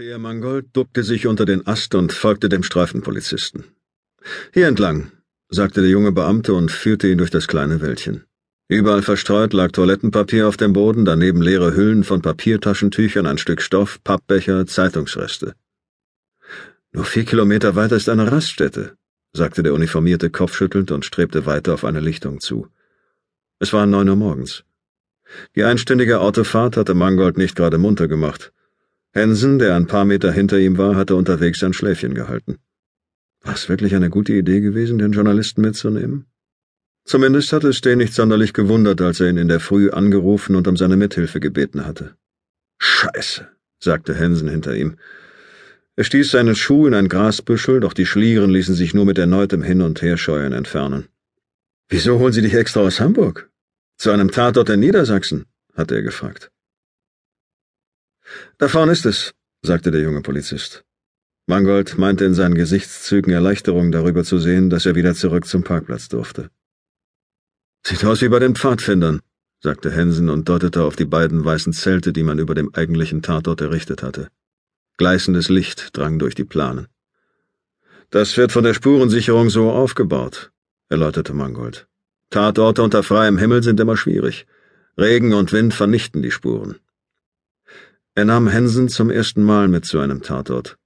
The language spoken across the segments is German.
Peer Mangold duckte sich unter den Ast und folgte dem Streifenpolizisten. Hier entlang, sagte der junge Beamte und führte ihn durch das kleine Wäldchen. Überall verstreut lag Toilettenpapier auf dem Boden, daneben leere Hüllen von Papiertaschentüchern, ein Stück Stoff, Pappbecher, Zeitungsreste. Nur vier Kilometer weiter ist eine Raststätte, sagte der uniformierte kopfschüttelnd und strebte weiter auf eine Lichtung zu. Es war neun Uhr morgens. Die einstündige Autofahrt hatte Mangold nicht gerade munter gemacht. Hansen, der ein paar Meter hinter ihm war, hatte unterwegs sein Schläfchen gehalten. War es wirklich eine gute Idee gewesen, den Journalisten mitzunehmen? Zumindest hatte es den nicht sonderlich gewundert, als er ihn in der Früh angerufen und um seine Mithilfe gebeten hatte. Scheiße, sagte Hansen hinter ihm. Er stieß seinen Schuh in ein Grasbüschel, doch die Schlieren ließen sich nur mit erneutem Hin- und Herscheuern entfernen. Wieso holen Sie dich extra aus Hamburg? Zu einem Tatort in Niedersachsen? hatte er gefragt. Da vorne ist es, sagte der junge Polizist. Mangold meinte in seinen Gesichtszügen Erleichterung darüber zu sehen, dass er wieder zurück zum Parkplatz durfte. Sieht aus wie bei den Pfadfindern, sagte Hensen und deutete auf die beiden weißen Zelte, die man über dem eigentlichen Tatort errichtet hatte. Gleißendes Licht drang durch die Planen. Das wird von der Spurensicherung so aufgebaut, erläuterte Mangold. Tatorte unter freiem Himmel sind immer schwierig. Regen und Wind vernichten die Spuren. Er nahm Hensen zum ersten Mal mit zu einem Tatort.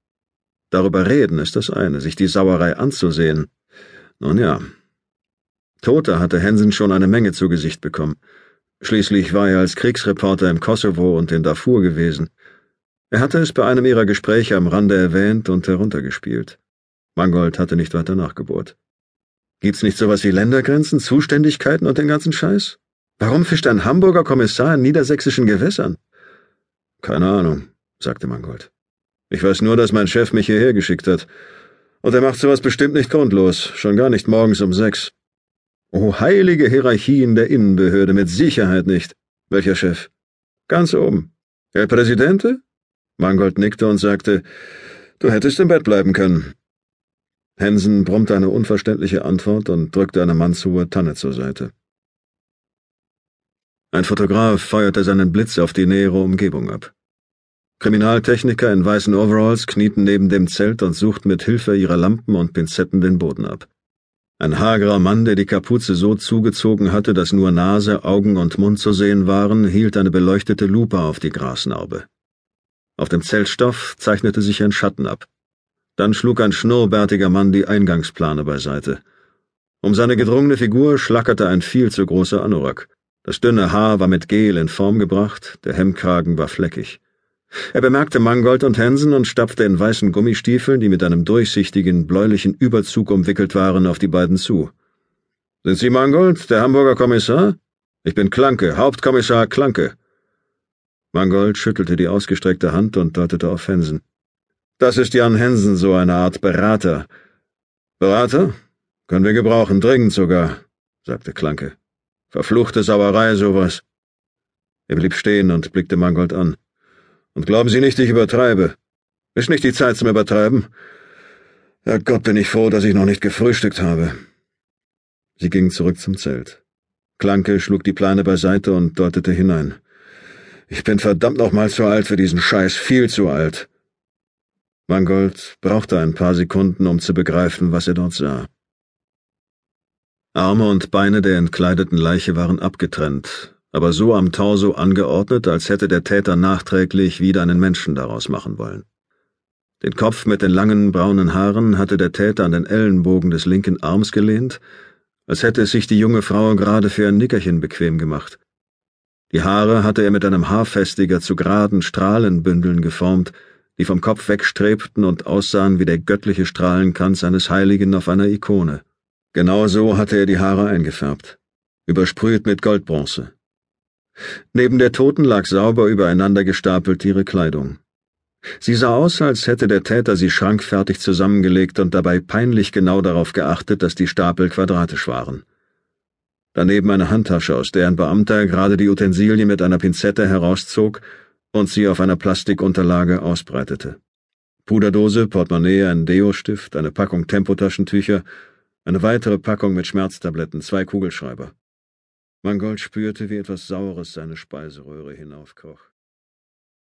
Darüber reden ist das eine, sich die Sauerei anzusehen. Nun ja. Tote hatte Hensen schon eine Menge zu Gesicht bekommen. Schließlich war er als Kriegsreporter im Kosovo und in Darfur gewesen. Er hatte es bei einem ihrer Gespräche am Rande erwähnt und heruntergespielt. Mangold hatte nicht weiter nachgebohrt. Gibt's nicht sowas wie Ländergrenzen, Zuständigkeiten und den ganzen Scheiß? Warum fischt ein Hamburger Kommissar in niedersächsischen Gewässern? Keine Ahnung, sagte Mangold. Ich weiß nur, dass mein Chef mich hierher geschickt hat. Und er macht sowas bestimmt nicht grundlos, schon gar nicht morgens um sechs. Oh, heilige Hierarchien der Innenbehörde, mit Sicherheit nicht. Welcher Chef? Ganz oben. Herr Präsidente? Mangold nickte und sagte, du hättest im Bett bleiben können. Hensen brummte eine unverständliche Antwort und drückte eine mannshohe Tanne zur Seite. Ein Fotograf feuerte seinen Blitz auf die nähere Umgebung ab. Kriminaltechniker in weißen Overalls knieten neben dem Zelt und suchten mit Hilfe ihrer Lampen und Pinzetten den Boden ab. Ein hagerer Mann, der die Kapuze so zugezogen hatte, dass nur Nase, Augen und Mund zu sehen waren, hielt eine beleuchtete Lupe auf die Grasnarbe. Auf dem Zeltstoff zeichnete sich ein Schatten ab. Dann schlug ein schnurrbärtiger Mann die Eingangsplane beiseite. Um seine gedrungene Figur schlackerte ein viel zu großer Anorak. Das dünne Haar war mit Gel in Form gebracht, der Hemdkragen war fleckig. Er bemerkte Mangold und Hansen und stapfte in weißen Gummistiefeln, die mit einem durchsichtigen, bläulichen Überzug umwickelt waren, auf die beiden zu. Sind Sie Mangold, der Hamburger Kommissar? Ich bin Klanke, Hauptkommissar Klanke. Mangold schüttelte die ausgestreckte Hand und deutete auf Hansen. Das ist Jan Hansen, so eine Art Berater. Berater? Können wir gebrauchen, dringend sogar, sagte Klanke. Verfluchte Sauerei, sowas. Er blieb stehen und blickte Mangold an. Und glauben Sie nicht, ich übertreibe. Ist nicht die Zeit zum Übertreiben? Herr Gott, bin ich froh, dass ich noch nicht gefrühstückt habe. Sie gingen zurück zum Zelt. Klanke schlug die Plane beiseite und deutete hinein. Ich bin verdammt noch mal zu alt für diesen Scheiß, viel zu alt. Mangold brauchte ein paar Sekunden, um zu begreifen, was er dort sah. Arme und Beine der entkleideten Leiche waren abgetrennt, aber so am Torso angeordnet, als hätte der Täter nachträglich wieder einen Menschen daraus machen wollen. Den Kopf mit den langen braunen Haaren hatte der Täter an den Ellenbogen des linken Arms gelehnt, als hätte es sich die junge Frau gerade für ein Nickerchen bequem gemacht. Die Haare hatte er mit einem Haarfestiger zu geraden Strahlenbündeln geformt, die vom Kopf wegstrebten und aussahen wie der göttliche Strahlenkranz eines Heiligen auf einer Ikone. Genau so hatte er die Haare eingefärbt, übersprüht mit Goldbronze. Neben der Toten lag sauber übereinander gestapelt ihre Kleidung. Sie sah aus, als hätte der Täter sie schrankfertig zusammengelegt und dabei peinlich genau darauf geachtet, dass die Stapel quadratisch waren. Daneben eine Handtasche, aus der ein Beamter gerade die Utensilien mit einer Pinzette herauszog und sie auf einer Plastikunterlage ausbreitete. Puderdose, Portemonnaie, ein Deo-Stift, eine Packung Tempotaschentücher eine weitere Packung mit Schmerztabletten, zwei Kugelschreiber. Mangold spürte, wie etwas Saures seine Speiseröhre hinaufkroch.